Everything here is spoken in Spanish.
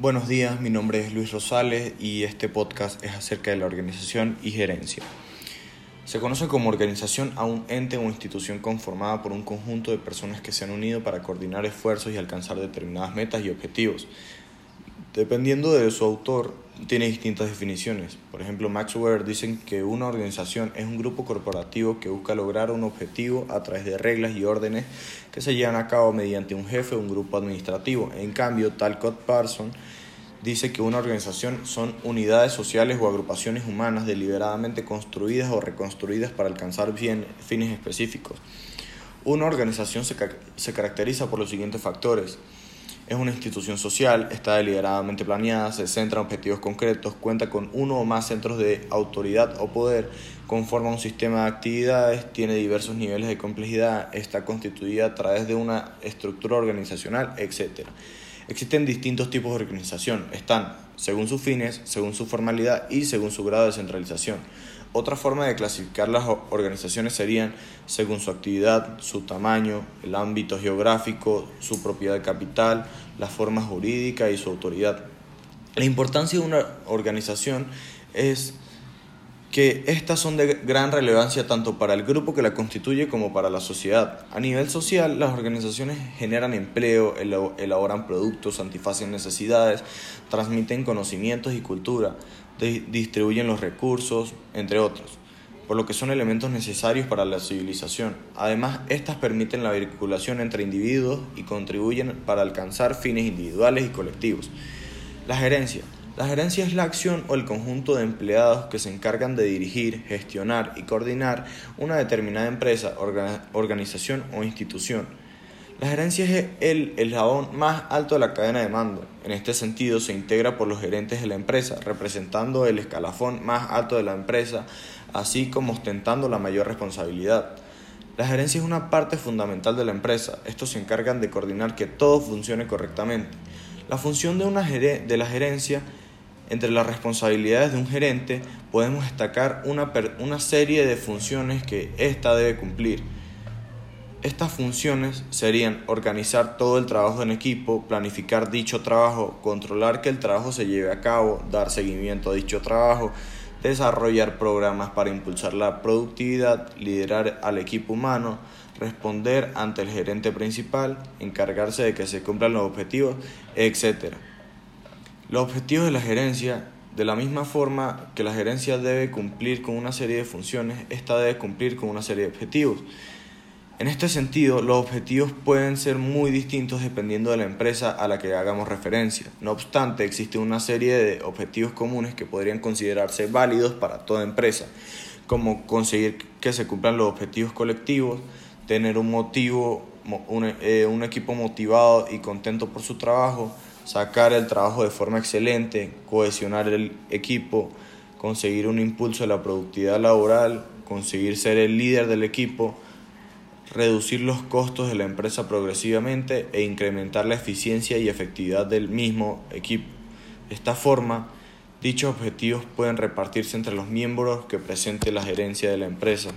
Buenos días, mi nombre es Luis Rosales y este podcast es acerca de la organización y gerencia. Se conoce como organización a un ente o institución conformada por un conjunto de personas que se han unido para coordinar esfuerzos y alcanzar determinadas metas y objetivos. Dependiendo de su autor, tiene distintas definiciones. Por ejemplo, Max Weber dice que una organización es un grupo corporativo que busca lograr un objetivo a través de reglas y órdenes que se llevan a cabo mediante un jefe o un grupo administrativo. En cambio, Talcott Parson dice que una organización son unidades sociales o agrupaciones humanas deliberadamente construidas o reconstruidas para alcanzar bien, fines específicos. Una organización se, se caracteriza por los siguientes factores es una institución social, está deliberadamente planeada, se centra en objetivos concretos, cuenta con uno o más centros de autoridad o poder, conforma un sistema de actividades, tiene diversos niveles de complejidad, está constituida a través de una estructura organizacional, etc. Existen distintos tipos de organización, están según sus fines, según su formalidad y según su grado de centralización. Otra forma de clasificar las organizaciones serían según su actividad, su tamaño, el ámbito geográfico, su propiedad capital, la forma jurídica y su autoridad. La importancia de una organización es que estas son de gran relevancia tanto para el grupo que la constituye como para la sociedad. A nivel social, las organizaciones generan empleo, elaboran productos, satisfacen necesidades, transmiten conocimientos y cultura, distribuyen los recursos, entre otros, por lo que son elementos necesarios para la civilización. Además, estas permiten la vinculación entre individuos y contribuyen para alcanzar fines individuales y colectivos. La gerencia. La gerencia es la acción o el conjunto de empleados que se encargan de dirigir, gestionar y coordinar una determinada empresa, organización o institución la gerencia es el eslabón más alto de la cadena de mando. En este sentido, se integra por los gerentes de la empresa, representando el escalafón más alto de la empresa, así como ostentando la mayor responsabilidad. La gerencia es una parte fundamental de la empresa. Estos se encargan de coordinar que todo funcione correctamente. La función de, una de la gerencia, entre las responsabilidades de un gerente, podemos destacar una, una serie de funciones que ésta debe cumplir. Estas funciones serían organizar todo el trabajo en equipo, planificar dicho trabajo, controlar que el trabajo se lleve a cabo, dar seguimiento a dicho trabajo, desarrollar programas para impulsar la productividad, liderar al equipo humano, responder ante el gerente principal, encargarse de que se cumplan los objetivos, etc. Los objetivos de la gerencia, de la misma forma que la gerencia debe cumplir con una serie de funciones, esta debe cumplir con una serie de objetivos. En este sentido, los objetivos pueden ser muy distintos dependiendo de la empresa a la que hagamos referencia. No obstante, existe una serie de objetivos comunes que podrían considerarse válidos para toda empresa, como conseguir que se cumplan los objetivos colectivos, tener un motivo, eh, un equipo motivado y contento por su trabajo, sacar el trabajo de forma excelente, cohesionar el equipo, conseguir un impulso de la productividad laboral, conseguir ser el líder del equipo, reducir los costos de la empresa progresivamente e incrementar la eficiencia y efectividad del mismo equipo. De esta forma, dichos objetivos pueden repartirse entre los miembros que presente la gerencia de la empresa.